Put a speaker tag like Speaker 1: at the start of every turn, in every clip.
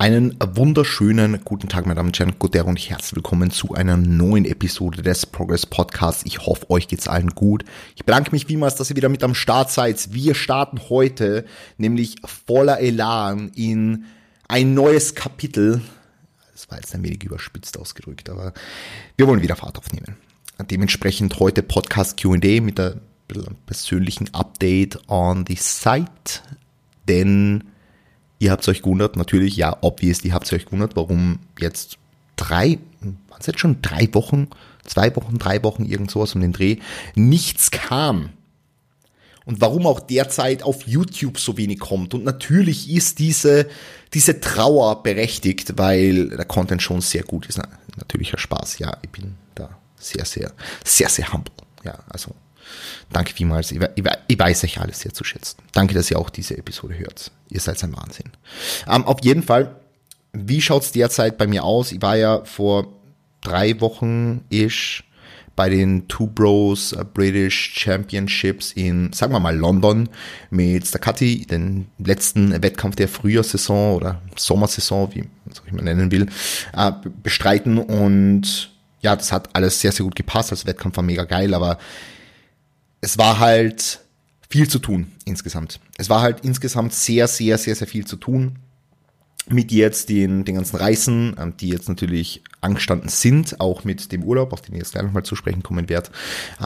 Speaker 1: Einen wunderschönen guten Tag, meine Damen und Herren, Guten und herzlich willkommen zu einer neuen Episode des Progress Podcasts. Ich hoffe, euch geht's allen gut. Ich bedanke mich vielmals, dass ihr wieder mit am Start seid. Wir starten heute nämlich voller Elan in ein neues Kapitel. Das war jetzt ein wenig überspitzt ausgedrückt, aber wir wollen wieder Fahrt aufnehmen. Dementsprechend heute Podcast Q&A mit einem persönlichen Update on the site, denn Ihr habt euch gewundert, natürlich, ja, obviously habt ihr euch gewundert, warum jetzt drei, waren es jetzt schon drei Wochen, zwei Wochen, drei Wochen, irgend sowas um den Dreh, nichts kam. Und warum auch derzeit auf YouTube so wenig kommt. Und natürlich ist diese, diese Trauer berechtigt, weil der Content schon sehr gut ist. Na, natürlicher Spaß, ja, ich bin da sehr, sehr, sehr, sehr humble. Ja, also Danke vielmals. Ich, ich, ich, weiß euch alles sehr zu schätzen. Danke, dass ihr auch diese Episode hört. Ihr seid ein Wahnsinn. Ähm, auf jeden Fall, wie schaut's derzeit bei mir aus? Ich war ja vor drei Wochen ish bei den Two Bros uh, British Championships in, sagen wir mal, London mit Stacati, den letzten Wettkampf der Frühjahrsaison oder Sommersaison, wie ich mal nennen will, äh, bestreiten und ja, das hat alles sehr, sehr gut gepasst. Das Wettkampf war mega geil, aber es war halt viel zu tun insgesamt. Es war halt insgesamt sehr, sehr, sehr, sehr viel zu tun mit jetzt den, den ganzen Reisen, die jetzt natürlich angestanden sind, auch mit dem Urlaub, auf den ich jetzt gleich nochmal zu sprechen kommen werde,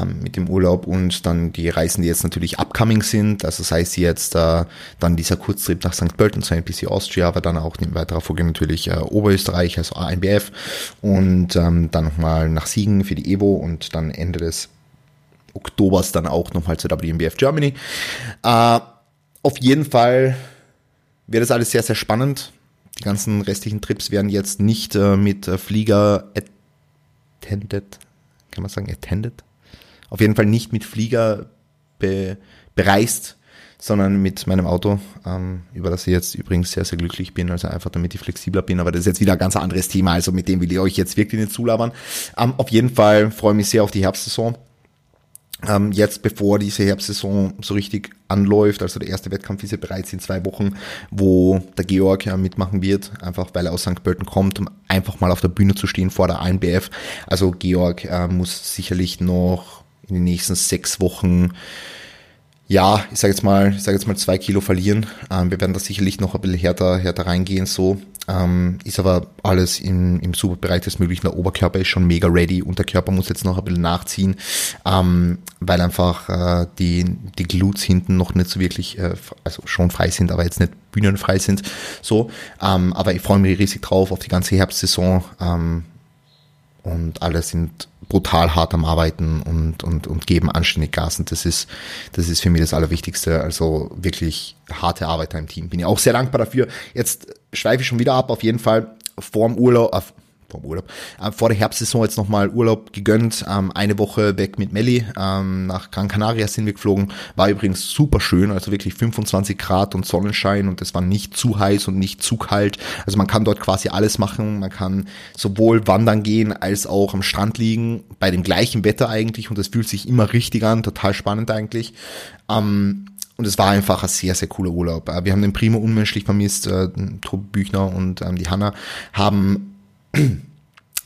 Speaker 1: ähm, mit dem Urlaub und dann die Reisen, die jetzt natürlich upcoming sind, also sei es jetzt äh, dann dieser Kurztrip nach St. Pölten zu NPC Austria, aber dann auch in weiterer Folge natürlich äh, Oberösterreich, also ANBF und ähm, dann nochmal nach Siegen für die Evo und dann Ende des Oktobers dann auch nochmal zur WMBF Germany. Äh, auf jeden Fall wird das alles sehr, sehr spannend. Die ganzen restlichen Trips werden jetzt nicht äh, mit äh, Flieger attended, kann man sagen, attended? Auf jeden Fall nicht mit Flieger be bereist, sondern mit meinem Auto, ähm, über das ich jetzt übrigens sehr, sehr glücklich bin, also einfach damit ich flexibler bin, aber das ist jetzt wieder ein ganz anderes Thema, also mit dem will ich euch jetzt wirklich nicht zulabern. Ähm, auf jeden Fall freue ich mich sehr auf die Herbstsaison ähm, jetzt, bevor diese Herbstsaison so richtig anläuft, also der erste Wettkampf ist ja bereits in zwei Wochen, wo der Georg ja mitmachen wird, einfach weil er aus St. Pölten kommt, um einfach mal auf der Bühne zu stehen vor der ANBF. Also Georg äh, muss sicherlich noch in den nächsten sechs Wochen ja, ich sage jetzt mal, ich sage jetzt mal zwei Kilo verlieren. Ähm, wir werden da sicherlich noch ein bisschen härter, härter reingehen, so. Ähm, ist aber alles im, im super Bereich des Möglichen. Der Oberkörper ist schon mega ready. Unterkörper muss jetzt noch ein bisschen nachziehen, ähm, weil einfach äh, die, die Glutes hinten noch nicht so wirklich, äh, also schon frei sind, aber jetzt nicht bühnenfrei sind. So, ähm, aber ich freue mich riesig drauf auf die ganze Herbstsaison. Ähm, und alle sind brutal hart am Arbeiten und, und, und geben anständig Gas. Und das ist, das ist für mich das Allerwichtigste. Also wirklich harte Arbeiter im Team. Bin ich auch sehr dankbar dafür. Jetzt schweife ich schon wieder ab, auf jeden Fall vorm Urlaub, vom Urlaub, äh, vor der Herbstsaison jetzt nochmal Urlaub gegönnt, ähm, eine Woche weg mit Melli, ähm, nach Gran Canaria sind wir geflogen, war übrigens super schön, also wirklich 25 Grad und Sonnenschein und es war nicht zu heiß und nicht zu kalt, also man kann dort quasi alles machen, man kann sowohl wandern gehen als auch am Strand liegen, bei dem gleichen Wetter eigentlich und es fühlt sich immer richtig an, total spannend eigentlich. Ähm, und es war einfach ein sehr, sehr cooler Urlaub. Äh, wir haben den Primo unmenschlich vermisst, äh, Tobi Büchner und ähm, die Hanna haben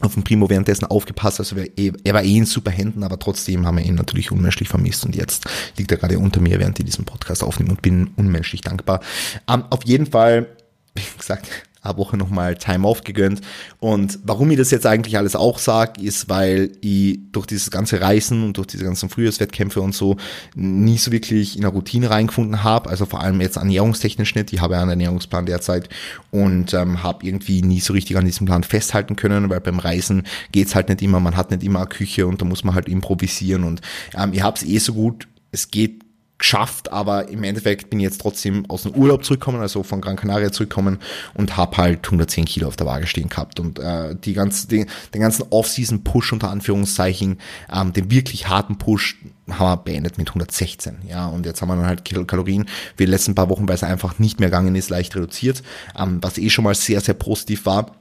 Speaker 1: auf den Primo währenddessen aufgepasst. Also er war eh in super Händen, aber trotzdem haben wir ihn natürlich unmenschlich vermisst und jetzt liegt er gerade unter mir, während ich diesen Podcast aufnehme und bin unmenschlich dankbar. Um, ähm, auf jeden Fall, wie gesagt, eine Woche nochmal Time Off gegönnt. Und warum ich das jetzt eigentlich alles auch sage, ist, weil ich durch dieses ganze Reisen und durch diese ganzen Frühjahrswettkämpfe und so nie so wirklich in eine Routine reingefunden habe. Also vor allem jetzt ernährungstechnisch nicht. Ich habe ja einen Ernährungsplan derzeit und ähm, habe irgendwie nie so richtig an diesem Plan festhalten können, weil beim Reisen geht's halt nicht immer, man hat nicht immer eine Küche und da muss man halt improvisieren. Und ähm, ich habe es eh so gut, es geht geschafft, aber im Endeffekt bin ich jetzt trotzdem aus dem Urlaub zurückgekommen, also von Gran Canaria zurückgekommen und habe halt 110 Kilo auf der Waage stehen gehabt. Und äh, die ganze, den, den ganzen Off-Season-Push unter Anführungszeichen, ähm, den wirklich harten Push haben wir beendet mit 116, ja, und jetzt haben wir dann halt Kalorien wie die letzten paar Wochen, weil es einfach nicht mehr gegangen ist, leicht reduziert, ähm, was eh schon mal sehr, sehr positiv war,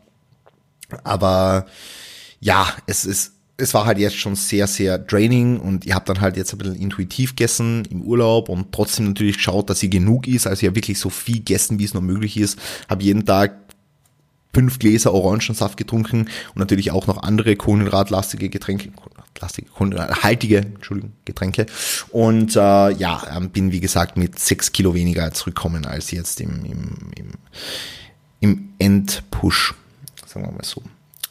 Speaker 1: aber ja, es ist es war halt jetzt schon sehr, sehr draining und ihr habt dann halt jetzt ein bisschen intuitiv gegessen im Urlaub und trotzdem natürlich geschaut, dass ihr genug ist, also ja wirklich so viel gegessen, wie es noch möglich ist. Hab jeden Tag fünf Gläser Orangensaft getrunken und natürlich auch noch andere kohlenhydratlastige Getränke, kohlenhydratlastige, kohlenhydrathaltige, Entschuldigung, Getränke. Und äh, ja, ähm, bin wie gesagt mit sechs Kilo weniger zurückkommen als jetzt im, im, im, im Endpush, sagen wir mal so.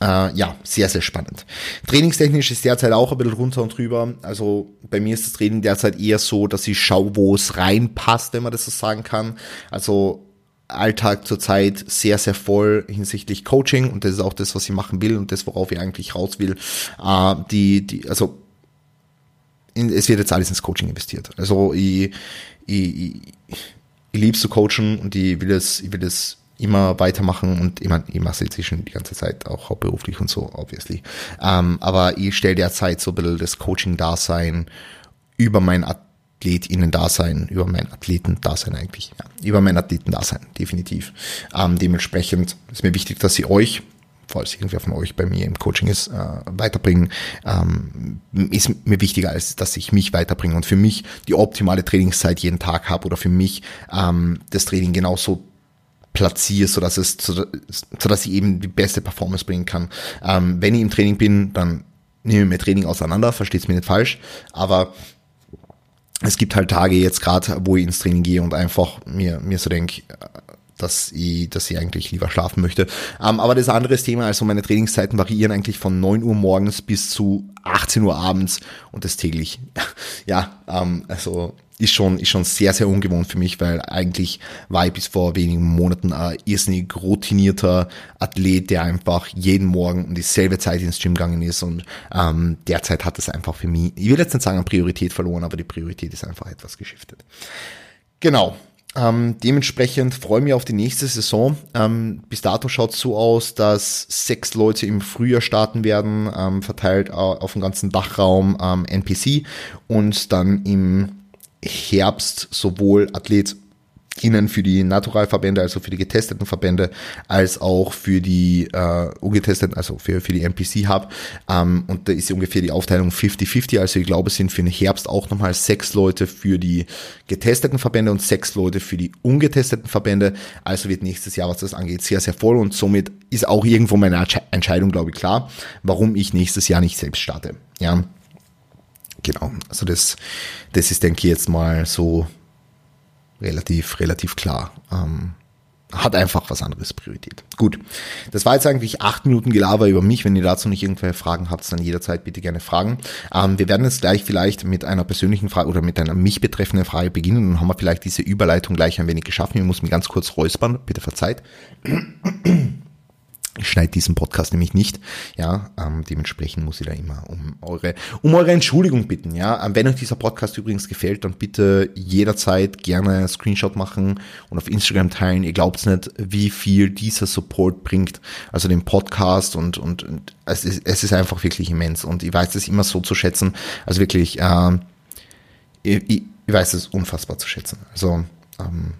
Speaker 1: Äh, ja, sehr, sehr spannend. Trainingstechnisch ist derzeit auch ein bisschen runter und drüber. Also bei mir ist das Training derzeit eher so, dass ich schaue, wo es reinpasst, wenn man das so sagen kann. Also Alltag zurzeit sehr, sehr voll hinsichtlich Coaching und das ist auch das, was ich machen will und das, worauf ich eigentlich raus will. Äh, die, die, also in, es wird jetzt alles ins Coaching investiert. Also ich, ich, ich, ich liebe zu coachen und ich will es, ich will es immer weitermachen und ich, mein, ich mache es schon die ganze Zeit auch hauptberuflich und so, obviously. Ähm, aber ich stelle derzeit so ein bisschen das Coaching-Dasein über mein AthletInnen-Dasein, über mein Athleten-Dasein eigentlich, ja, über mein Athleten-Dasein, definitiv. Ähm, dementsprechend ist mir wichtig, dass sie euch falls irgendwer von euch bei mir im Coaching ist, äh, weiterbringen, ähm, ist mir wichtiger, als dass ich mich weiterbringe und für mich die optimale Trainingszeit jeden Tag habe oder für mich ähm, das Training genauso platziere, so dass es, so, so dass ich eben die beste Performance bringen kann. Ähm, wenn ich im Training bin, dann nehme ich mir Training auseinander, versteht's mir nicht falsch, aber es gibt halt Tage jetzt gerade, wo ich ins Training gehe und einfach mir, mir so denke, dass ich, dass ich eigentlich lieber schlafen möchte. Ähm, aber das anderes Thema. Also meine Trainingszeiten variieren eigentlich von 9 Uhr morgens bis zu 18 Uhr abends und das täglich. ja, ähm, also ist schon, ist schon sehr, sehr ungewohnt für mich, weil eigentlich war ich bis vor wenigen Monaten ein irrsinnig routinierter Athlet, der einfach jeden Morgen um dieselbe Zeit ins Gym gegangen ist und ähm, derzeit hat es einfach für mich, ich will jetzt nicht sagen, an Priorität verloren, aber die Priorität ist einfach etwas geschiftet. Genau. Ähm, dementsprechend freue ich mich auf die nächste Saison. Ähm, bis dato schaut es so aus, dass sechs Leute im Frühjahr starten werden, ähm, verteilt auf dem ganzen Dachraum ähm, NPC und dann im Herbst sowohl Athlet innen für die Naturalverbände, also für die getesteten Verbände, als auch für die äh, ungetesteten, also für, für die NPC Hub. Ähm, und da ist ungefähr die Aufteilung 50-50. Also ich glaube, es sind für den Herbst auch nochmal sechs Leute für die getesteten Verbände und sechs Leute für die ungetesteten Verbände. Also wird nächstes Jahr, was das angeht, sehr, sehr voll. Und somit ist auch irgendwo meine Entscheidung, glaube ich, klar, warum ich nächstes Jahr nicht selbst starte. Ja. Genau, also das, das ist, denke ich, jetzt mal so relativ, relativ klar. Ähm, hat einfach was anderes Priorität. Gut, das war jetzt eigentlich acht Minuten Gelaber über mich. Wenn ihr dazu nicht irgendwelche Fragen habt, dann jederzeit bitte gerne fragen. Ähm, wir werden jetzt gleich vielleicht mit einer persönlichen Frage oder mit einer mich betreffenden Frage beginnen. Dann haben wir vielleicht diese Überleitung gleich ein wenig geschaffen. Ich muss mich ganz kurz räuspern. Bitte verzeiht. Ich schneide diesen Podcast nämlich nicht, ja, ähm, dementsprechend muss ich da immer um eure, um eure Entschuldigung bitten, ja. Ähm, wenn euch dieser Podcast übrigens gefällt, dann bitte jederzeit gerne Screenshot machen und auf Instagram teilen. Ihr glaubt's nicht, wie viel dieser Support bringt, also den Podcast und, und, und es, ist, es ist einfach wirklich immens und ich weiß es immer so zu schätzen, also wirklich, ähm, ich, ich weiß es unfassbar zu schätzen, also, ähm,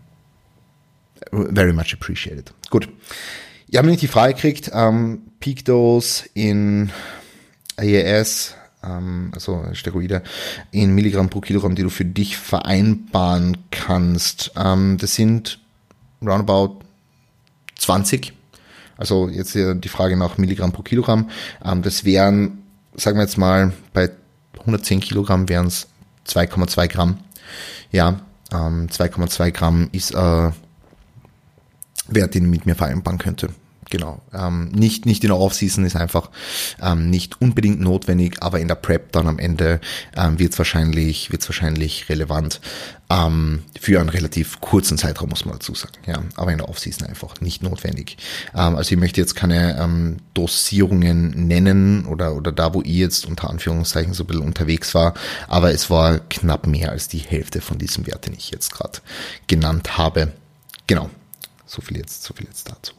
Speaker 1: very much appreciated. Gut. Ich habe nicht die Frage gekriegt, ähm, Peak Dose in AES, ähm, also Steroide, in Milligramm pro Kilogramm, die du für dich vereinbaren kannst. Ähm, das sind roundabout 20. Also jetzt die Frage nach Milligramm pro Kilogramm. Ähm, das wären, sagen wir jetzt mal, bei 110 Kilogramm wären es 2,2 Gramm. Ja, ähm, 2,2 Gramm ist äh, Wert, den mit mir vereinbaren könnte. Genau. Ähm, nicht, nicht in der Offseason ist einfach ähm, nicht unbedingt notwendig, aber in der Prep dann am Ende ähm, wird es wahrscheinlich, wird's wahrscheinlich relevant ähm, für einen relativ kurzen Zeitraum, muss man dazu sagen. Ja, aber in der Offseason einfach nicht notwendig. Ähm, also ich möchte jetzt keine ähm, Dosierungen nennen oder, oder da, wo ich jetzt unter Anführungszeichen so ein bisschen unterwegs war, aber es war knapp mehr als die Hälfte von diesem Wert, den ich jetzt gerade genannt habe. Genau. So viel jetzt, so viel jetzt dazu.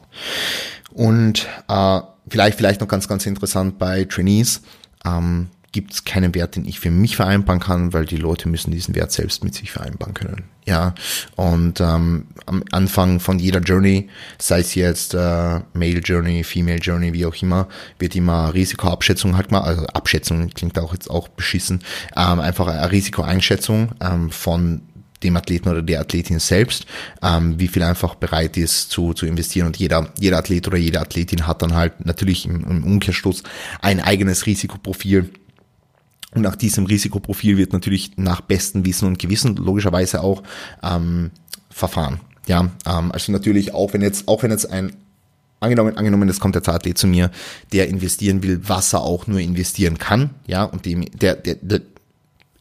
Speaker 1: Und äh, vielleicht, vielleicht noch ganz, ganz interessant bei Trainees, ähm, gibt es keinen Wert, den ich für mich vereinbaren kann, weil die Leute müssen diesen Wert selbst mit sich vereinbaren können. Ja, und ähm, am Anfang von jeder Journey, sei es jetzt äh, Male Journey, Female Journey, wie auch immer, wird immer Risikoabschätzung halt mal, also Abschätzung klingt auch jetzt auch beschissen, ähm, einfach eine Risikoeinschätzung ähm, von dem Athleten oder der Athletin selbst, ähm, wie viel einfach bereit ist zu, zu investieren. Und jeder, jeder Athlet oder jede Athletin hat dann halt natürlich im, im Umkehrschluss ein eigenes Risikoprofil. Und nach diesem Risikoprofil wird natürlich nach bestem Wissen und Gewissen logischerweise auch ähm, verfahren. Ja, ähm, also natürlich auch wenn jetzt, auch wenn jetzt ein angenommen, angenommen, es kommt der Athlet zu mir, der investieren will, was er auch nur investieren kann, ja, und dem, der, der, der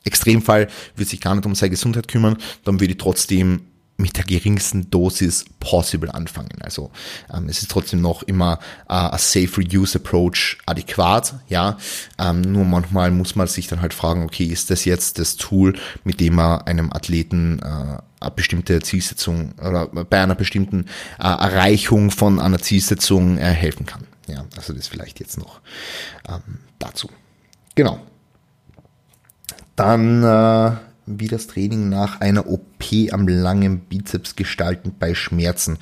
Speaker 1: Extremfall wird sich gar nicht um seine Gesundheit kümmern, dann würde ich trotzdem mit der geringsten Dosis possible anfangen. Also ähm, es ist trotzdem noch immer äh, a safe use approach adäquat, ja. Ähm, nur manchmal muss man sich dann halt fragen, okay, ist das jetzt das Tool, mit dem man einem Athleten äh, eine bestimmte Zielsetzung oder bei einer bestimmten äh, Erreichung von einer Zielsetzung äh, helfen kann. Ja, also das vielleicht jetzt noch ähm, dazu. Genau. Dann äh, wie das Training nach einer OP am langen Bizeps gestalten bei Schmerzen.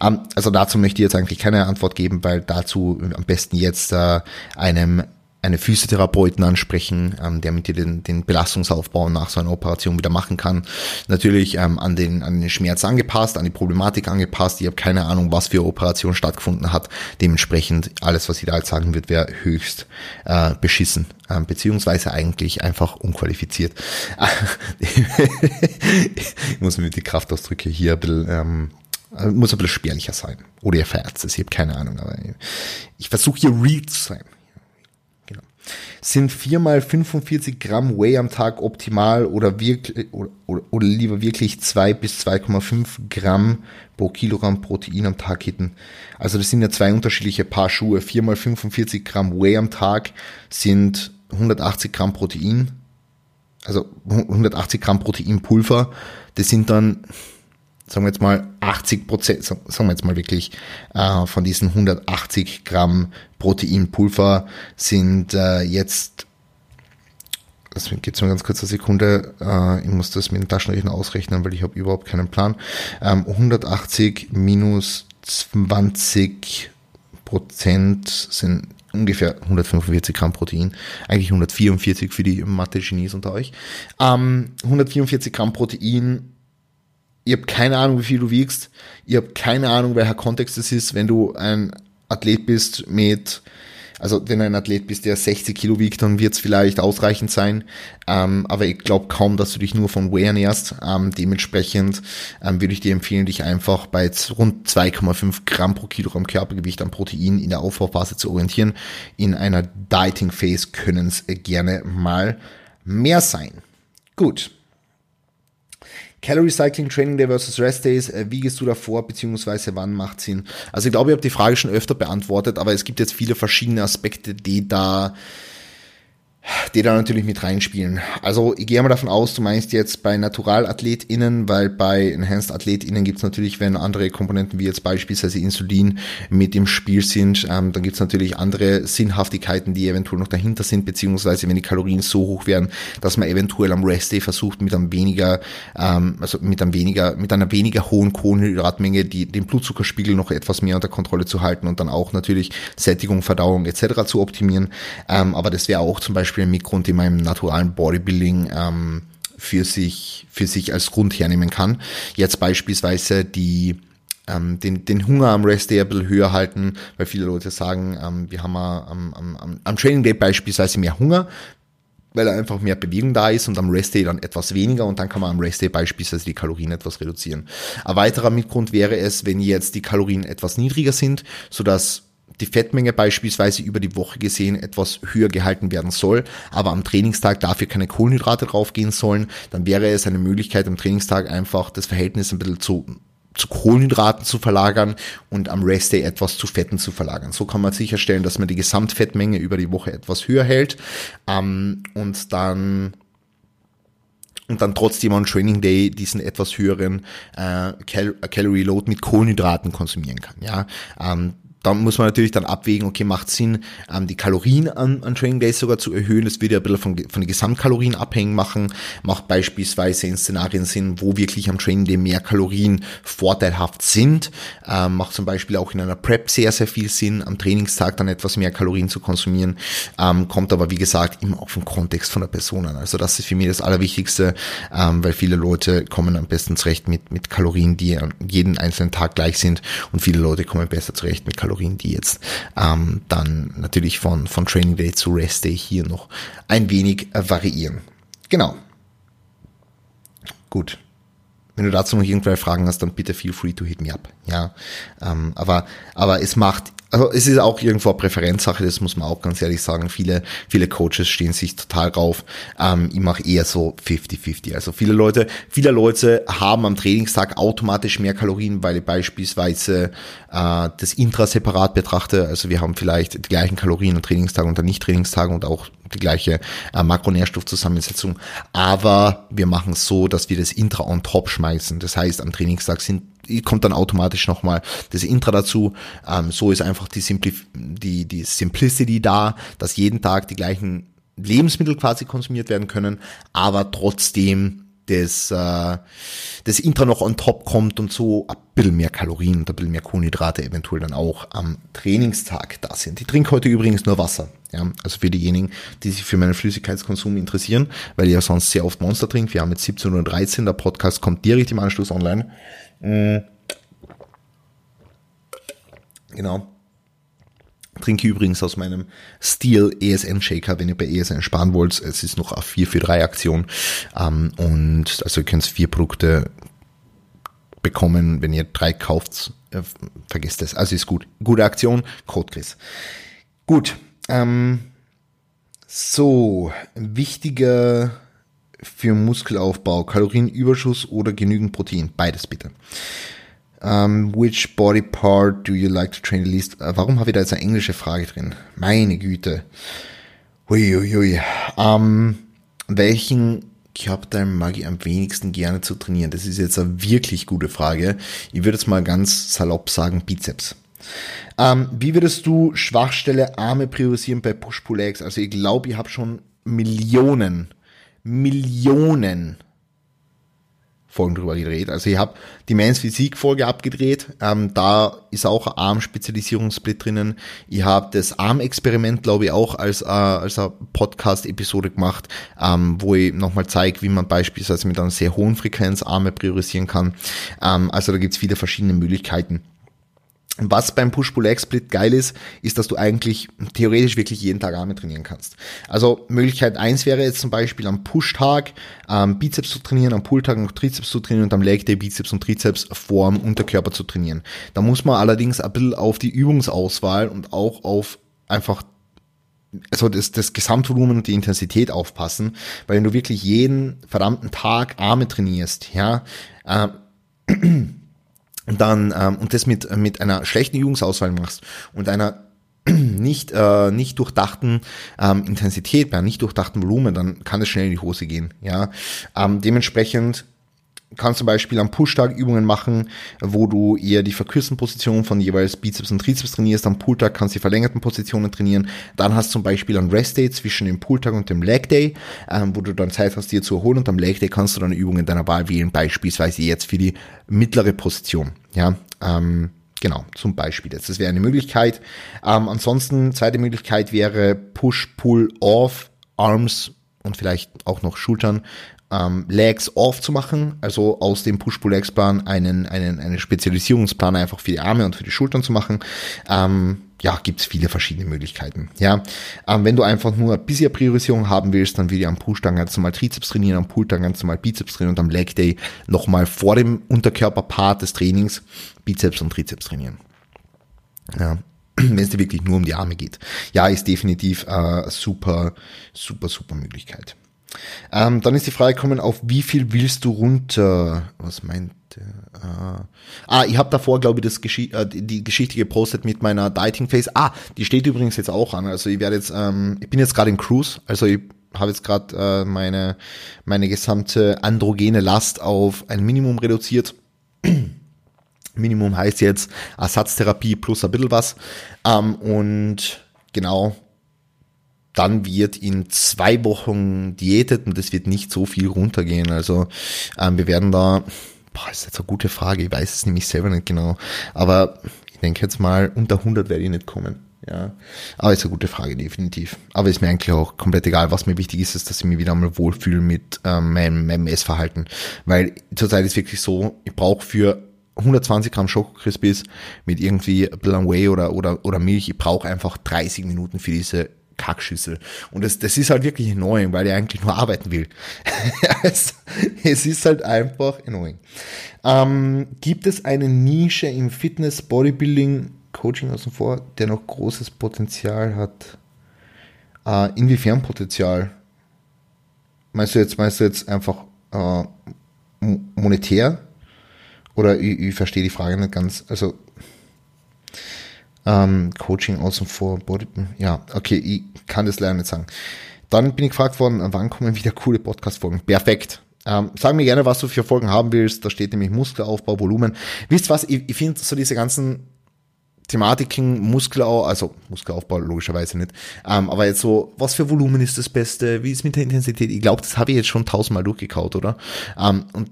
Speaker 1: Ähm, also dazu möchte ich jetzt eigentlich keine Antwort geben, weil dazu am besten jetzt äh, einem eine Physiotherapeuten ansprechen, ähm, der mit dir den, den Belastungsaufbau nach so einer Operation wieder machen kann. Natürlich ähm, an, den, an den Schmerz angepasst, an die Problematik angepasst. Ich habe keine Ahnung, was für Operation stattgefunden hat. Dementsprechend alles, was ich da jetzt sagen wird, wäre höchst äh, beschissen, ähm, beziehungsweise eigentlich einfach unqualifiziert. ich muss mit die Kraftausdrücke hier ein bisschen ähm, äh, muss ein bisschen spärlicher sein. Oder ihr verätzt es, ich habe keine Ahnung, aber ich versuche hier real zu sein sind 4 mal 45 Gramm Whey am Tag optimal oder, wirklich, oder, oder, lieber wirklich 2 bis 2,5 Gramm pro Kilogramm Protein am Tag hitten. Also das sind ja zwei unterschiedliche Paar Schuhe. 4 mal 45 Gramm Whey am Tag sind 180 Gramm Protein. Also 180 Gramm Proteinpulver. Das sind dann sagen wir jetzt mal 80 Prozent, sagen wir jetzt mal wirklich, äh, von diesen 180 Gramm Proteinpulver sind äh, jetzt, das gibt mir ganz kurz eine Sekunde, äh, ich muss das mit den Taschenrechner ausrechnen, weil ich habe überhaupt keinen Plan. Ähm, 180 minus 20 Prozent sind ungefähr 145 Gramm Protein, eigentlich 144 für die Mathe-Genies unter euch. Ähm, 144 Gramm Protein ihr habt keine Ahnung, wie viel du wiegst, ihr habt keine Ahnung, welcher Kontext es ist, wenn du ein Athlet bist mit, also wenn du ein Athlet bist, der 60 Kilo wiegt, dann wird es vielleicht ausreichend sein, ähm, aber ich glaube kaum, dass du dich nur von Whey ernährst. Ähm, dementsprechend ähm, würde ich dir empfehlen, dich einfach bei rund 2,5 Gramm pro Kilogramm Körpergewicht an Protein in der Aufbauphase zu orientieren. In einer Dieting Phase können es gerne mal mehr sein. Gut. Calorie Cycling Training Day versus Rest Days, äh, wie gehst du davor, beziehungsweise wann macht Sinn? Also ich glaube, ich habe die Frage schon öfter beantwortet, aber es gibt jetzt viele verschiedene Aspekte, die da die da natürlich mit reinspielen. Also ich gehe mal davon aus, du meinst jetzt bei NaturalathletInnen, weil bei Enhanced AthletInnen gibt es natürlich, wenn andere Komponenten wie jetzt beispielsweise Insulin mit im Spiel sind, ähm, dann gibt es natürlich andere Sinnhaftigkeiten, die eventuell noch dahinter sind, beziehungsweise wenn die Kalorien so hoch werden, dass man eventuell am Rest Day versucht, mit einem weniger, ähm, also mit einem weniger, mit einer weniger hohen Kohlenhydratmenge die, den Blutzuckerspiegel noch etwas mehr unter Kontrolle zu halten und dann auch natürlich Sättigung, Verdauung etc. zu optimieren. Ähm, aber das wäre auch zum Beispiel Beispiel ein Mikro, den man im naturalen Bodybuilding ähm, für sich für sich als Grund hernehmen kann. Jetzt beispielsweise die ähm, den, den Hunger am Rest Day ein bisschen höher halten, weil viele Leute sagen, ähm, wir haben am, am, am Training Day beispielsweise mehr Hunger, weil einfach mehr Bewegung da ist und am Rest Day dann etwas weniger und dann kann man am Rest Day beispielsweise die Kalorien etwas reduzieren. Ein weiterer Mitgrund wäre es, wenn jetzt die Kalorien etwas niedriger sind, sodass die Fettmenge beispielsweise über die Woche gesehen etwas höher gehalten werden soll, aber am Trainingstag dafür keine Kohlenhydrate draufgehen sollen, dann wäre es eine Möglichkeit am Trainingstag einfach das Verhältnis ein bisschen zu zu Kohlenhydraten zu verlagern und am Restday etwas zu Fetten zu verlagern. So kann man sicherstellen, dass man die Gesamtfettmenge über die Woche etwas höher hält ähm, und dann und dann trotzdem am Training Day diesen etwas höheren äh, Cal Calorie Load mit Kohlenhydraten konsumieren kann. Ja, ähm, da muss man natürlich dann abwägen, okay, macht Sinn, ähm, die Kalorien an, an Training Days sogar zu erhöhen. Das würde ja ein bisschen von, von den Gesamtkalorien abhängen machen. Macht beispielsweise in Szenarien Sinn, wo wirklich am Training Day mehr Kalorien vorteilhaft sind. Ähm, macht zum Beispiel auch in einer Prep sehr, sehr viel Sinn, am Trainingstag dann etwas mehr Kalorien zu konsumieren. Ähm, kommt aber, wie gesagt, immer auf den Kontext von der Person an. Also das ist für mich das Allerwichtigste, ähm, weil viele Leute kommen am besten zurecht mit, mit Kalorien, die an jeden einzelnen Tag gleich sind und viele Leute kommen besser zurecht mit Kalorien Kalorien, die jetzt ähm, dann natürlich von, von Training Day zu Rest Day hier noch ein wenig äh, variieren. Genau. Gut. Wenn du dazu noch irgendwelche Fragen hast, dann bitte feel free to hit me up. Ja, ähm, aber aber es macht also es ist auch irgendwo eine Präferenzsache, das muss man auch ganz ehrlich sagen. Viele, viele Coaches stehen sich total drauf. Ähm, ich mache eher so 50-50. Also viele Leute, viele Leute haben am Trainingstag automatisch mehr Kalorien, weil beispielsweise äh, das Intra separat betrachte. Also wir haben vielleicht die gleichen Kalorien am Trainingstag und an Nicht-Trainingstagen und auch die gleiche äh, Makronährstoffzusammensetzung. Aber wir machen es so, dass wir das Intra on top schmeißen. Das heißt, am Trainingstag sind kommt dann automatisch nochmal das Intra dazu. Ähm, so ist einfach die, Simpli die, die Simplicity da, dass jeden Tag die gleichen Lebensmittel quasi konsumiert werden können, aber trotzdem das, äh, das Intra noch on top kommt und so ein bisschen mehr Kalorien und ein bisschen mehr Kohlenhydrate eventuell dann auch am Trainingstag da sind. Ich trinke heute übrigens nur Wasser. Ja, also für diejenigen, die sich für meinen Flüssigkeitskonsum interessieren, weil ich ja sonst sehr oft Monster trinke. Wir haben jetzt 17.13 Uhr, der Podcast kommt direkt im Anschluss online. Mhm. Genau. Trinke übrigens aus meinem Steel ESN Shaker, wenn ihr bei ESN sparen wollt. Es ist noch eine 4 für 3 Aktion. Ähm, und also ihr könnt vier Produkte bekommen, wenn ihr drei kauft. Äh, vergesst es. Also ist gut. Gute Aktion. Code Chris. Gut. Ähm, so, wichtiger für Muskelaufbau? Kalorienüberschuss oder genügend Protein? Beides bitte. Um, ähm, which body part do you like to train the least? Uh, warum habe ich da jetzt eine englische Frage drin? Meine Güte. Huiuiui. Um, ähm, welchen Körperteil mag ich am wenigsten gerne zu trainieren? Das ist jetzt eine wirklich gute Frage. Ich würde jetzt mal ganz salopp sagen Bizeps. Um, ähm, wie würdest du Schwachstelle Arme priorisieren bei Push-Pull-Legs? Also ich glaube, ich habe schon Millionen Millionen Folgen drüber gedreht. Also ich habe die Men's Physik Folge abgedreht. Ähm, da ist auch ein Arm-Spezialisierungssplit drinnen. Ich habe das Arm-Experiment, glaube ich, auch als, äh, als Podcast-Episode gemacht, ähm, wo ich nochmal zeige, wie man beispielsweise mit einer sehr hohen Frequenz Arme priorisieren kann. Ähm, also da gibt's viele verschiedene Möglichkeiten. Was beim Push-Pull-Leg-Split geil ist, ist, dass du eigentlich theoretisch wirklich jeden Tag Arme trainieren kannst. Also Möglichkeit eins wäre jetzt zum Beispiel am Push-Tag ähm, Bizeps zu trainieren, am Pull-Tag noch Trizeps zu trainieren und am Leg-Day Bizeps und Trizeps vorm Unterkörper zu trainieren. Da muss man allerdings ein bisschen auf die Übungsauswahl und auch auf einfach also das, das Gesamtvolumen und die Intensität aufpassen, weil wenn du wirklich jeden verdammten Tag Arme trainierst, ja, äh, dann ähm, und das mit mit einer schlechten Übungsauswahl machst und einer nicht äh, nicht durchdachten ähm, Intensität, bei nicht durchdachten Volumen, dann kann es schnell in die Hose gehen. Ja, ähm, dementsprechend kannst zum Beispiel am Push-Tag Übungen machen, wo du eher die verkürzten Positionen von jeweils Bizeps und Trizeps trainierst. Am Pull-Tag kannst du die verlängerten Positionen trainieren. Dann hast du zum Beispiel ein Rest-Day zwischen dem Pull-Tag und dem Leg-Day, ähm, wo du dann Zeit hast, dir zu erholen. Und am Leg-Day kannst du dann Übungen deiner Wahl wählen, beispielsweise jetzt für die mittlere Position. Ja, ähm, Genau, zum Beispiel jetzt. Das wäre eine Möglichkeit. Ähm, ansonsten, zweite Möglichkeit wäre Push, Pull, Off, Arms und vielleicht auch noch Schultern ähm, Legs off zu machen, also aus dem Push-Pull-Legs-Plan einen, einen, einen Spezialisierungsplan einfach für die Arme und für die Schultern zu machen. Ähm, ja, gibt's viele verschiedene Möglichkeiten. Ja, ähm, wenn du einfach nur ein bisschen Priorisierung haben willst, dann will ich am Push dann ganz normal Trizeps trainieren, am Pull dann ganz normal Bizeps trainieren und am Leg Day nochmal vor dem Unterkörperpart des Trainings Bizeps und Trizeps trainieren. Ja, wenn es dir wirklich nur um die Arme geht. Ja, ist definitiv äh, super, super, super Möglichkeit. Ähm, dann ist die Frage gekommen, auf wie viel willst du runter? Was meint äh, Ah, ich habe davor, glaube ich, das Geschi äh, die Geschichte gepostet mit meiner Dieting Phase. Ah, die steht übrigens jetzt auch an. Also ich werde jetzt, ähm, ich bin jetzt gerade im Cruise, also ich habe jetzt gerade äh, meine, meine gesamte androgene Last auf ein Minimum reduziert Minimum heißt jetzt Ersatztherapie plus ein bisschen was. Ähm, und genau, dann wird in zwei Wochen diätet und es wird nicht so viel runtergehen. Also ähm, wir werden da, boah, ist jetzt eine gute Frage, ich weiß es nämlich selber nicht genau, aber ich denke jetzt mal, unter 100 werde ich nicht kommen. Ja, aber ist eine gute Frage, definitiv. Aber ist mir eigentlich auch komplett egal. Was mir wichtig ist, ist, dass ich mich wieder einmal wohlfühle mit ähm, meinem, meinem Essverhalten. Weil zurzeit ist wirklich so, ich brauche für 120 Gramm Schokokrispies mit irgendwie ein Whey oder, oder, oder Milch, ich brauche einfach 30 Minuten für diese Kackschüssel. Und das, das ist halt wirklich annoying, weil ich eigentlich nur arbeiten will. es, es ist halt einfach annoying. Ähm, gibt es eine Nische im Fitness, Bodybuilding, Coaching außen vor, der noch großes Potenzial hat? Äh, inwiefern Potenzial? Meinst du jetzt, meinst du jetzt einfach äh, monetär? Oder ich, ich verstehe die Frage nicht ganz. Also ähm, Coaching außen vor, Body, ja, okay, ich kann das leider nicht sagen. Dann bin ich gefragt worden, wann kommen wieder coole Podcast-Folgen? Perfekt. Ähm, sag mir gerne, was du für Folgen haben willst. Da steht nämlich Muskelaufbau, Volumen. Wisst was, ich, ich finde so diese ganzen Thematiken, Muskelaufbau, also Muskelaufbau logischerweise nicht, ähm, aber jetzt so, was für Volumen ist das Beste, wie ist mit der Intensität? Ich glaube, das habe ich jetzt schon tausendmal durchgekaut, oder? Ähm, und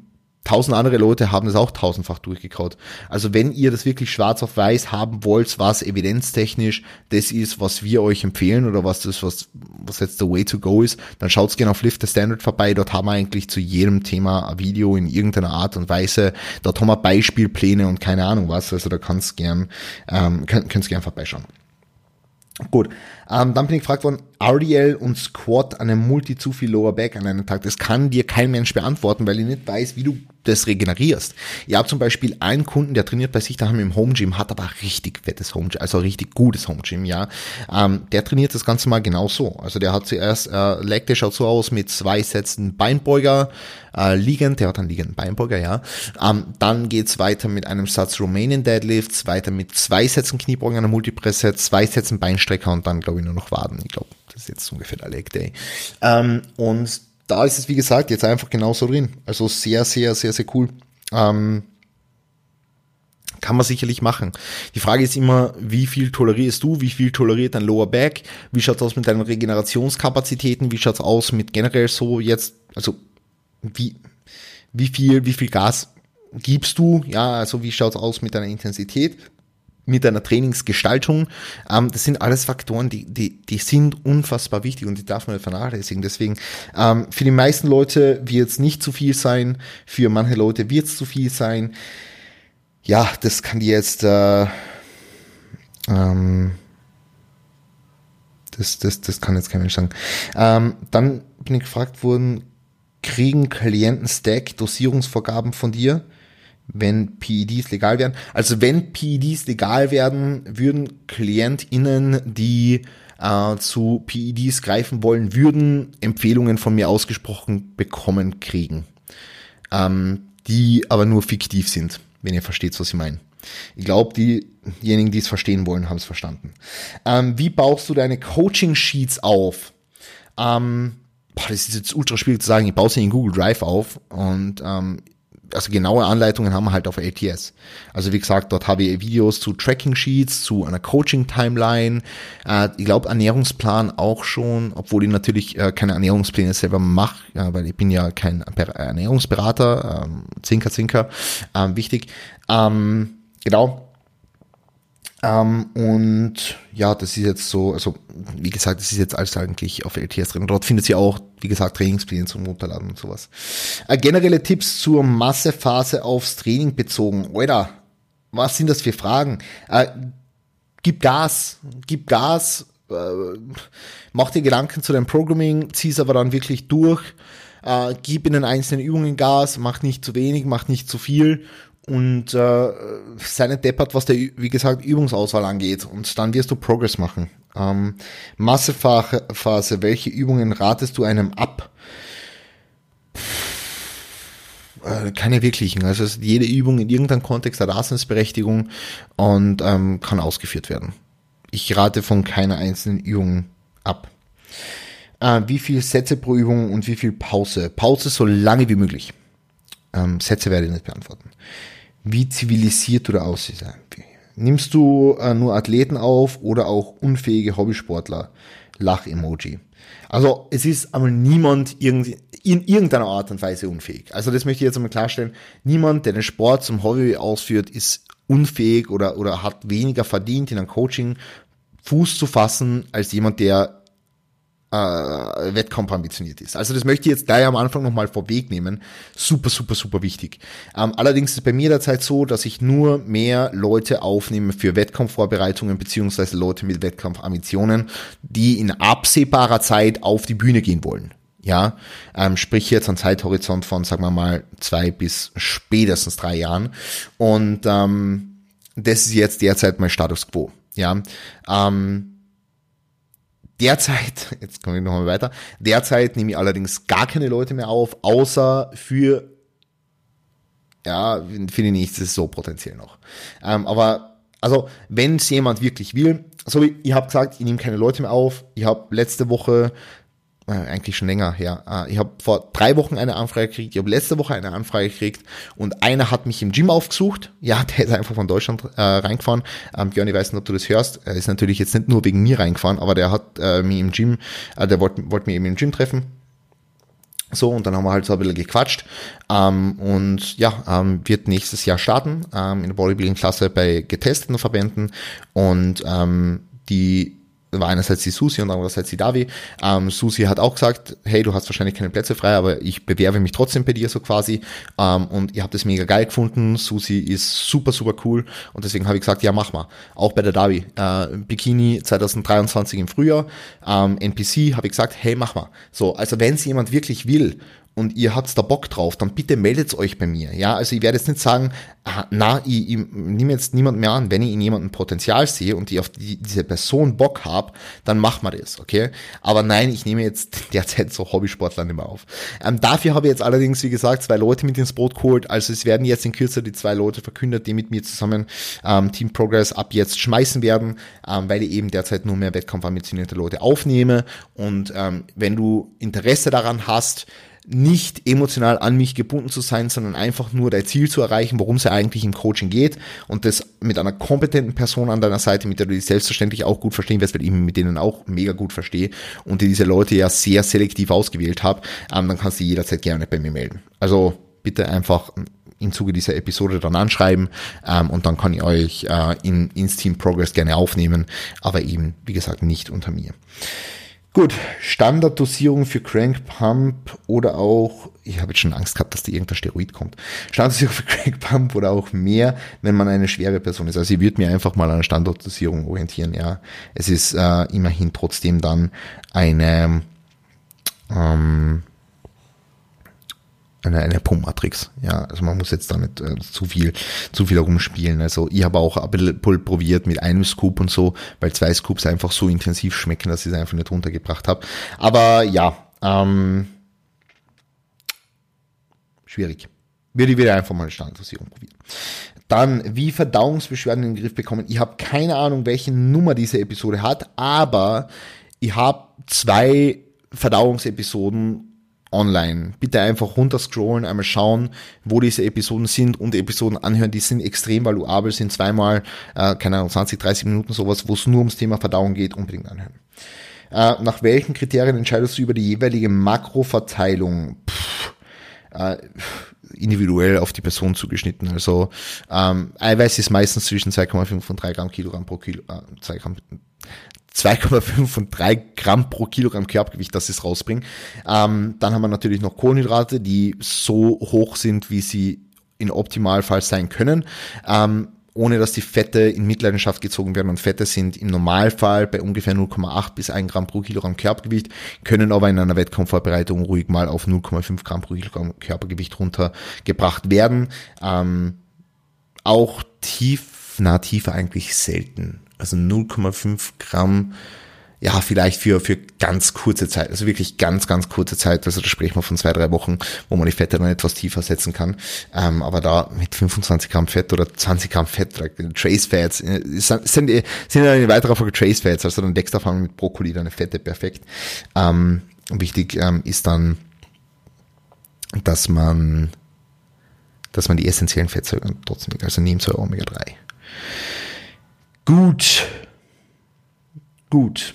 Speaker 1: tausend andere Leute haben das auch tausendfach durchgekaut. Also wenn ihr das wirklich schwarz auf weiß haben wollt, was evidenztechnisch das ist, was wir euch empfehlen oder was das, was, was jetzt the way to go ist, dann schaut's gerne auf Lift the Standard vorbei. Dort haben wir eigentlich zu jedem Thema ein Video in irgendeiner Art und Weise. Dort haben wir Beispielpläne und keine Ahnung was. Also da kannst gern, ähm, könnt, könnt's gern vorbeischauen. Gut, ähm, dann bin ich gefragt worden, RDL und Squat an einem Multi zu viel Lower Back an einem Tag. Das kann dir kein Mensch beantworten, weil ich nicht weiß, wie du das regenerierst. Ich habe zum Beispiel einen Kunden, der trainiert bei sich daheim im Home Gym, hat aber richtig fettes Home Gym, also richtig gutes Home Gym, ja. Ähm, der trainiert das Ganze mal genau so. Also der hat zuerst, äh, Leg, der schaut so aus mit zwei Sätzen Beinbeuger, äh, liegend, der hat dann liegenden Beinbeuger, ja. Ähm, dann geht's weiter mit einem Satz Romanian Deadlifts, weiter mit zwei Sätzen Kniebeugen, einer Multipresse, zwei Sätzen Beinstrecker und dann glaube ich nur noch Waden. Ich glaube, das ist jetzt ungefähr der Leg Day. Ähm, und da ist es, wie gesagt, jetzt einfach genauso drin. Also sehr, sehr, sehr, sehr cool. Ähm, kann man sicherlich machen. Die Frage ist immer, wie viel tolerierst du, wie viel toleriert dein Lower Back, wie schaut's aus mit deinen Regenerationskapazitäten, wie schaut's aus mit generell so jetzt, also wie, wie viel, wie viel Gas gibst du, ja, also wie schaut's aus mit deiner Intensität mit deiner Trainingsgestaltung. Ähm, das sind alles Faktoren, die, die, die sind unfassbar wichtig und die darf man nicht vernachlässigen. Deswegen, ähm, für die meisten Leute wird es nicht zu viel sein, für manche Leute wird es zu viel sein. Ja, das kann die jetzt, äh, ähm, das, das, das kann jetzt kein Mensch sagen. Ähm, dann bin ich gefragt worden, kriegen Klienten Stack Dosierungsvorgaben von dir? Wenn PEDs legal werden. Also wenn PEDs legal werden, würden KlientInnen, die äh, zu PEDs greifen wollen, würden Empfehlungen von mir ausgesprochen bekommen kriegen. Ähm, die aber nur fiktiv sind, wenn ihr versteht, was ich meine. Ich glaube, diejenigen, die es verstehen wollen, haben es verstanden. Ähm, wie baust du deine Coaching-Sheets auf? Ähm, boah, das ist jetzt ultra schwierig zu sagen. Ich baue sie in Google Drive auf und ähm, also genaue Anleitungen haben wir halt auf LTS. Also wie gesagt, dort habe ich Videos zu Tracking Sheets, zu einer Coaching Timeline. Äh, ich glaube Ernährungsplan auch schon, obwohl ich natürlich äh, keine Ernährungspläne selber mache, ja, weil ich bin ja kein Ernährungsberater, ähm, Zinker, Zinker, ähm, wichtig. Ähm, genau, ähm, und ja, das ist jetzt so, also wie gesagt, das ist jetzt alles eigentlich auf LTS drin. Und dort findet ihr auch, wie gesagt, Trainingspläne zum Runterladen und sowas. Äh, generelle Tipps zur Massephase aufs Training bezogen. Oder was sind das für Fragen? Äh, gib Gas, gib Gas, äh, mach dir Gedanken zu deinem Programming, zieh es aber dann wirklich durch. Äh, gib in den einzelnen Übungen Gas, mach nicht zu wenig, mach nicht zu viel und äh, sei nicht deppert, was der, wie gesagt, Übungsauswahl angeht. Und dann wirst du Progress machen. Ähm, Massephase, welche Übungen ratest du einem ab? Äh, keine wirklichen. Also jede Übung in irgendeinem Kontext hat Daseinsberechtigung und ähm, kann ausgeführt werden. Ich rate von keiner einzelnen Übung ab. Äh, wie viel Sätze pro Übung und wie viel Pause? Pause so lange wie möglich. Ähm, Sätze werde ich nicht beantworten. Wie zivilisiert du da aussiehst. Nimmst du äh, nur Athleten auf oder auch unfähige Hobbysportler? Lach-Emoji. Also es ist aber niemand in irgendeiner Art und Weise unfähig. Also das möchte ich jetzt einmal klarstellen. Niemand, der den Sport zum Hobby ausführt, ist unfähig oder, oder hat weniger verdient in einem Coaching Fuß zu fassen als jemand, der äh, Wettkampf ambitioniert ist. Also das möchte ich jetzt gleich am Anfang nochmal vorwegnehmen. Super, super, super wichtig. Ähm, allerdings ist bei mir derzeit so, dass ich nur mehr Leute aufnehme für Wettkampfvorbereitungen beziehungsweise Leute mit Wettkampfambitionen, die in absehbarer Zeit auf die Bühne gehen wollen. Ja, ähm, sprich jetzt ein Zeithorizont von, sagen wir mal, zwei bis spätestens drei Jahren. Und ähm, das ist jetzt derzeit mein Status quo. Ja, ähm, derzeit, jetzt komme ich nochmal weiter, derzeit nehme ich allerdings gar keine Leute mehr auf, außer für, ja, für die nächste so potenziell noch. Ähm, aber, also, wenn es jemand wirklich will, so wie ich habe gesagt, ich nehme keine Leute mehr auf. Ich habe letzte Woche äh, eigentlich schon länger her. Äh, ich habe vor drei Wochen eine Anfrage gekriegt, ich habe letzte Woche eine Anfrage gekriegt und einer hat mich im Gym aufgesucht. Ja, der ist einfach von Deutschland äh, reingefahren. Ähm, Björn, ich weiß nicht, ob du das hörst. Er ist natürlich jetzt nicht nur wegen mir reingefahren, aber der hat äh, mich im Gym, äh, der wollte wollt mich eben im Gym treffen. So, und dann haben wir halt so ein bisschen gequatscht. Ähm, und ja, ähm, wird nächstes Jahr starten ähm, in der Bodybuilding-Klasse bei getesteten Verbänden. Und ähm, die war einerseits die Susi und andererseits die Davi. Ähm, Susi hat auch gesagt, hey, du hast wahrscheinlich keine Plätze frei, aber ich bewerbe mich trotzdem bei dir so quasi. Ähm, und ihr habt es mega geil gefunden. Susi ist super, super cool. Und deswegen habe ich gesagt, ja, mach mal. Auch bei der Davi. Äh, Bikini 2023 im Frühjahr. Ähm, NPC habe ich gesagt, hey, mach mal. So, also wenn es jemand wirklich will und ihr habt da Bock drauf, dann bitte meldet euch bei mir. Ja, also ich werde jetzt nicht sagen, na, ich, ich nehme jetzt niemand mehr an, wenn ich in jemandem Potenzial sehe und ich auf die, diese Person Bock habe, dann machen wir das, okay? Aber nein, ich nehme jetzt derzeit so Hobbysportler nicht mehr auf. Ähm, dafür habe ich jetzt allerdings, wie gesagt, zwei Leute mit ins Boot geholt. Also es werden jetzt in Kürze die zwei Leute verkündet, die mit mir zusammen ähm, Team Progress ab jetzt schmeißen werden, ähm, weil ich eben derzeit nur mehr wettkampfambitionierte Leute aufnehme. Und ähm, wenn du Interesse daran hast, nicht emotional an mich gebunden zu sein, sondern einfach nur dein Ziel zu erreichen, worum es ja eigentlich im Coaching geht und das mit einer kompetenten Person an deiner Seite, mit der du dich selbstverständlich auch gut verstehen wirst, weil ich mit denen auch mega gut verstehe und die diese Leute ja sehr selektiv ausgewählt habe, ähm, dann kannst du jederzeit gerne bei mir melden. Also bitte einfach im Zuge dieser Episode dann anschreiben ähm, und dann kann ich euch äh, in, ins Team Progress gerne aufnehmen, aber eben, wie gesagt, nicht unter mir. Gut, Standarddosierung für Crank Pump oder auch, ich habe jetzt schon Angst gehabt, dass da irgendein Steroid kommt. Standarddosierung für Crank Pump oder auch mehr, wenn man eine schwere Person ist. Also ich würde mir einfach mal an Standarddosierung orientieren, ja. Es ist äh, immerhin trotzdem dann eine ähm, eine, eine Pumpmatrix. Ja, also man muss jetzt da nicht äh, zu viel, zu viel herumspielen. Also ich habe auch ein bisschen probiert mit einem Scoop und so, weil zwei Scoops einfach so intensiv schmecken, dass ich es einfach nicht runtergebracht habe. Aber ja, ähm, schwierig. Würde ich wieder einfach mal eine Standardisierung probieren. Dann, wie Verdauungsbeschwerden in den Griff bekommen. Ich habe keine Ahnung, welche Nummer diese Episode hat, aber ich habe zwei Verdauungsepisoden online. Bitte einfach runterscrollen, einmal schauen, wo diese Episoden sind und Episoden anhören, die sind extrem valuabel, sind zweimal, äh, keine Ahnung, 20, 30 Minuten sowas, wo es nur ums Thema Verdauung geht, unbedingt anhören. Äh, nach welchen Kriterien entscheidest du über die jeweilige Makroverteilung? Pff, äh, individuell auf die Person zugeschnitten. Also ähm, Eiweiß ist meistens zwischen 2,5 und 3 Gramm Kilogramm pro Kilo, äh, 2 Gramm, 2,5 und 3 Gramm pro Kilogramm Körpergewicht, das ist rausbringen. Ähm, dann haben wir natürlich noch Kohlenhydrate, die so hoch sind, wie sie in Optimalfall sein können. Ähm, ohne dass die Fette in Mitleidenschaft gezogen werden. Und Fette sind im Normalfall bei ungefähr 0,8 bis 1 Gramm pro Kilogramm Körpergewicht, können aber in einer Wettkampfvorbereitung ruhig mal auf 0,5 Gramm pro Kilogramm Körpergewicht runtergebracht werden. Ähm, auch tief, na tiefer eigentlich selten also 0,5 Gramm, ja, vielleicht für, für ganz kurze Zeit, also wirklich ganz, ganz kurze Zeit, also da sprechen wir von zwei, drei Wochen, wo man die Fette dann etwas tiefer setzen kann, ähm, aber da mit 25 Gramm Fett oder 20 Gramm Fett, Trace Fats, äh, sind, sind, sind eine weitere Folge Trace Fats, also dann deckst du auf einmal mit Brokkoli deine Fette perfekt. Ähm, wichtig ähm, ist dann, dass man dass man die essentiellen Fettsäuren trotzdem, also Nebensäure Omega 3. Gut. Gut.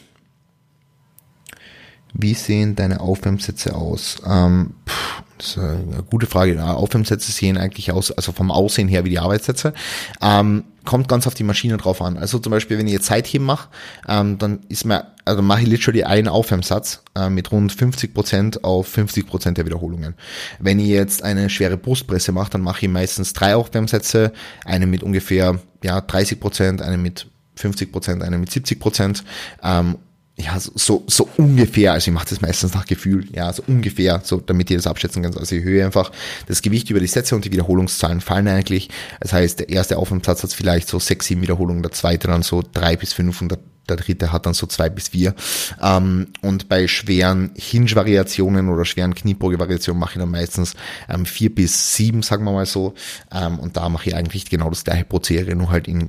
Speaker 1: Wie sehen deine Aufwärmsätze aus? Ähm, pff, das ist eine gute Frage. Aufwärmsätze sehen eigentlich aus, also vom Aussehen her wie die Arbeitssätze. Ähm, kommt ganz auf die Maschine drauf an. Also zum Beispiel, wenn ich jetzt Zeitheben mache, ähm, dann ist mir, also mache ich literally einen Aufwärmsatz äh, mit rund 50 Prozent auf 50 Prozent der Wiederholungen. Wenn ich jetzt eine schwere Brustpresse mache, dann mache ich meistens drei Aufwärmsätze, eine mit ungefähr ja, 30%, Prozent, eine mit 50 Prozent, eine mit 70 Prozent. Ähm, ja, so, so ungefähr, also ich mache das meistens nach Gefühl, ja, so ungefähr, so damit ihr das abschätzen könnt. Also ich höre einfach das Gewicht über die Sätze und die Wiederholungszahlen fallen eigentlich. Das heißt, der erste Aufwärmsatz hat vielleicht so sechs, sieben Wiederholungen, der zweite dann so drei bis fünf und der, der dritte hat dann so zwei bis vier. Ähm, und bei schweren Hinge-Variationen oder schweren Kniebeuge-Variationen mache ich dann meistens ähm, vier bis sieben, sagen wir mal so. Ähm, und da mache ich eigentlich genau das gleiche Prozedere, nur halt in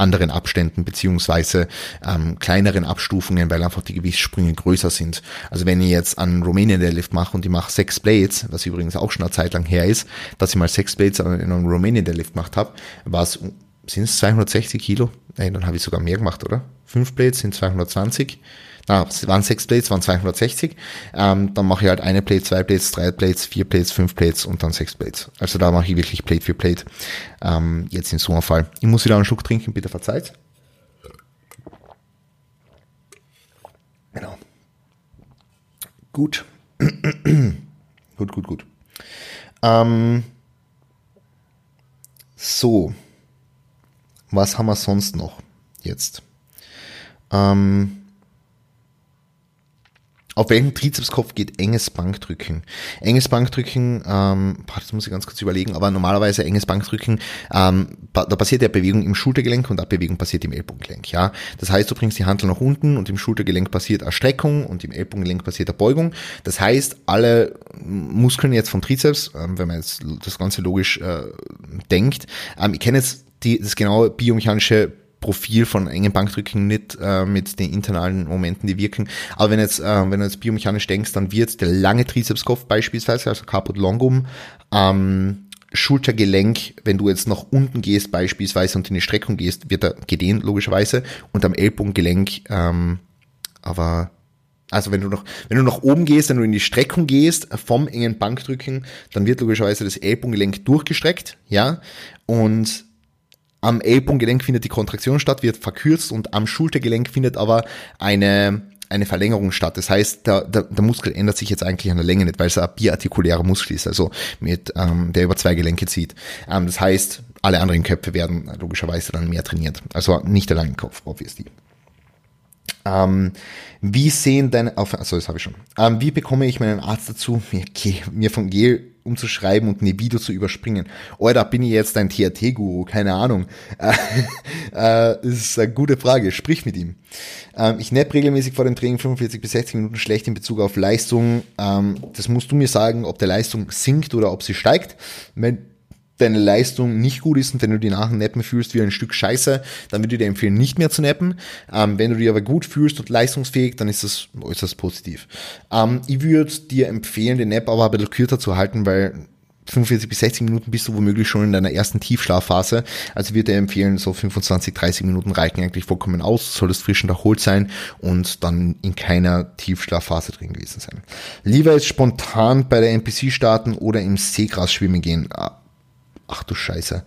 Speaker 1: anderen Abständen beziehungsweise ähm, kleineren Abstufungen, weil einfach die Gewichtssprünge größer sind. Also wenn ich jetzt an Romanian Deadlift mache und ich mache sechs Blades, was übrigens auch schon eine Zeit lang her ist, dass ich mal sechs Blades in einem Romanian Deadlift gemacht habe, war es sind es 260 Kilo? Nein, dann habe ich sogar mehr gemacht, oder? Fünf Blades sind 220 na, es waren sechs Plates, waren 260. Ähm, dann mache ich halt eine Plate, zwei Plates, drei Plates, vier Plates, fünf Plates und dann sechs Plates. Also da mache ich wirklich Plate für Plate. Ähm, jetzt in so einem Fall. Ich muss wieder einen Schluck trinken, bitte verzeiht. Genau. Gut. gut, gut, gut. Ähm, so. Was haben wir sonst noch jetzt? Ähm, auf welchen Trizepskopf geht enges Bankdrücken? Enges Bankdrücken, ähm, das muss ich ganz kurz überlegen, aber normalerweise enges Bankdrücken, ähm, da passiert ja Bewegung im Schultergelenk und Abbewegung passiert im Ellbogengelenk, ja. Das heißt, du bringst die Handel nach unten und im Schultergelenk passiert eine Streckung und im Ellbogengelenk passiert eine Beugung. Das heißt, alle Muskeln jetzt vom Trizeps, ähm, wenn man jetzt das Ganze logisch äh, denkt, ähm, ich kenne jetzt die, das genaue biomechanische Profil von engen Bankdrücken nicht äh, mit den internalen Momenten, die wirken. Aber wenn jetzt, äh, wenn du jetzt biomechanisch denkst, dann wird der lange Trizepskopf beispielsweise, also Caput Longum, ähm, Schultergelenk, wenn du jetzt nach unten gehst beispielsweise und in die Streckung gehst, wird er gedehnt logischerweise und am Ellbogengelenk, ähm, aber also wenn du noch, wenn du nach oben gehst, wenn du in die Streckung gehst vom engen Bankdrücken, dann wird logischerweise das Ellbogengelenk durchgestreckt, ja, und am Ellbogengelenk findet die Kontraktion statt, wird verkürzt und am Schultergelenk findet aber eine eine Verlängerung statt. Das heißt, der, der, der Muskel ändert sich jetzt eigentlich an der Länge nicht, weil es ein biartikulärer Muskel ist, also mit ähm, der über zwei Gelenke zieht. Ähm, das heißt, alle anderen Köpfe werden logischerweise dann mehr trainiert. Also nicht der lange Kopf, obviously. Ähm, wie sehen deine, also das habe ich schon. Ähm, wie bekomme ich meinen Arzt dazu, mir, mir von Gel umzuschreiben und eine Video zu überspringen. Oder bin ich jetzt ein THT-Guru? Keine Ahnung. Äh, äh, ist eine gute Frage. Sprich mit ihm. Ähm, ich nepp regelmäßig vor dem Training 45 bis 60 Minuten schlecht in Bezug auf Leistung. Ähm, das musst du mir sagen, ob der Leistung sinkt oder ob sie steigt. Wenn deine Leistung nicht gut ist und wenn du die nach dem Nappen fühlst wie ein Stück Scheiße, dann würde ich dir empfehlen, nicht mehr zu nappen. Ähm, wenn du dich aber gut fühlst und leistungsfähig, dann ist das äußerst positiv. Ähm, ich würde dir empfehlen, den Nap aber ein bisschen kürzer zu halten, weil 45 bis 60 Minuten bist du womöglich schon in deiner ersten Tiefschlafphase. Also würde ich empfehlen, so 25, 30 Minuten reichen eigentlich vollkommen aus, solltest frisch und erholt sein und dann in keiner Tiefschlafphase drin gewesen sein. Lieber jetzt spontan bei der NPC starten oder im Seegras schwimmen gehen. Ach du Scheiße,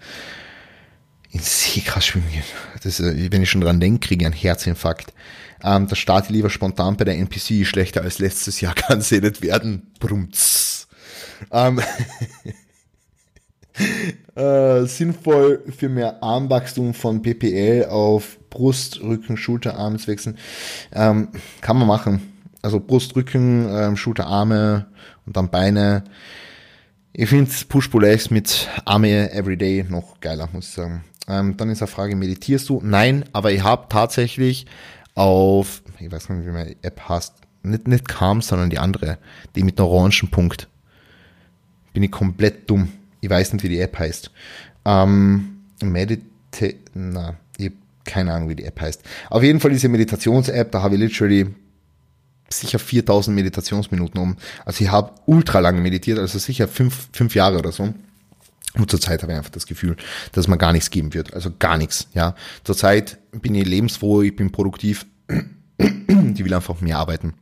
Speaker 1: ins Seegras schwimmen gehen. Das, äh, wenn ich schon dran denke, kriege ich einen Herzinfarkt. Ähm, da starte lieber spontan bei der NPC. Schlechter als letztes Jahr kann es nicht werden. Brumts. Ähm, äh, sinnvoll für mehr Armwachstum von PPL auf Brust, Rücken, Schulter, Arme zu wechseln. Ähm, kann man machen. Also Brust, Rücken, ähm, Schulter, Arme und dann Beine. Ich finde Push-Pull-Legs mit Arme Everyday noch geiler, muss ich sagen. Ähm, dann ist eine Frage, meditierst du? Nein, aber ich habe tatsächlich auf, ich weiß nicht, wie meine App heißt, nicht, nicht Calm, sondern die andere, die mit einem orangen Punkt. Bin ich komplett dumm. Ich weiß nicht, wie die App heißt. Ähm, Medite, na, ich habe keine Ahnung, wie die App heißt. Auf jeden Fall diese Meditations-App, da habe ich literally sicher 4000 Meditationsminuten um. Also ich habe ultra lange meditiert, also sicher fünf, fünf Jahre oder so. Und zurzeit habe ich einfach das Gefühl, dass man gar nichts geben wird. Also gar nichts, ja. Zurzeit bin ich lebensfroh, ich bin produktiv. Die will einfach mehr arbeiten.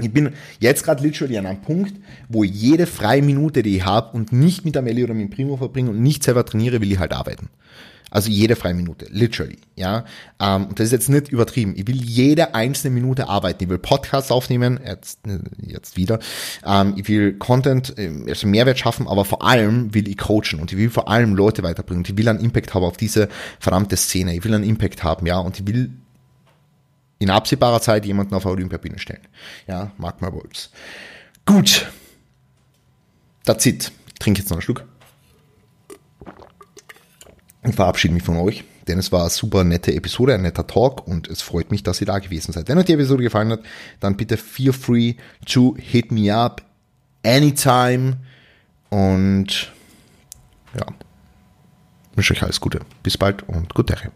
Speaker 1: Ich bin jetzt gerade literally an einem Punkt, wo jede freie Minute, die ich habe und nicht mit Amelie oder mit Primo verbringe und nicht selber trainiere, will ich halt arbeiten. Also jede freie Minute, literally, ja. Ähm, und das ist jetzt nicht übertrieben. Ich will jede einzelne Minute arbeiten. Ich will Podcasts aufnehmen, jetzt, jetzt wieder. Ähm, ich will Content, äh, also Mehrwert schaffen, aber vor allem will ich coachen und ich will vor allem Leute weiterbringen. Ich will einen Impact haben auf diese verdammte Szene. Ich will einen Impact haben, ja. Und ich will in absehbarer Zeit jemanden auf Olympiabühne stellen. Ja, mark my words. Gut. That's it. Ich trinke jetzt noch einen Schluck. Und verabschiede mich von euch, denn es war eine super nette Episode, ein netter Talk und es freut mich, dass ihr da gewesen seid. Wenn euch die Episode gefallen hat, dann bitte feel free to hit me up anytime und ja, wünsche euch alles Gute. Bis bald und gute Woche.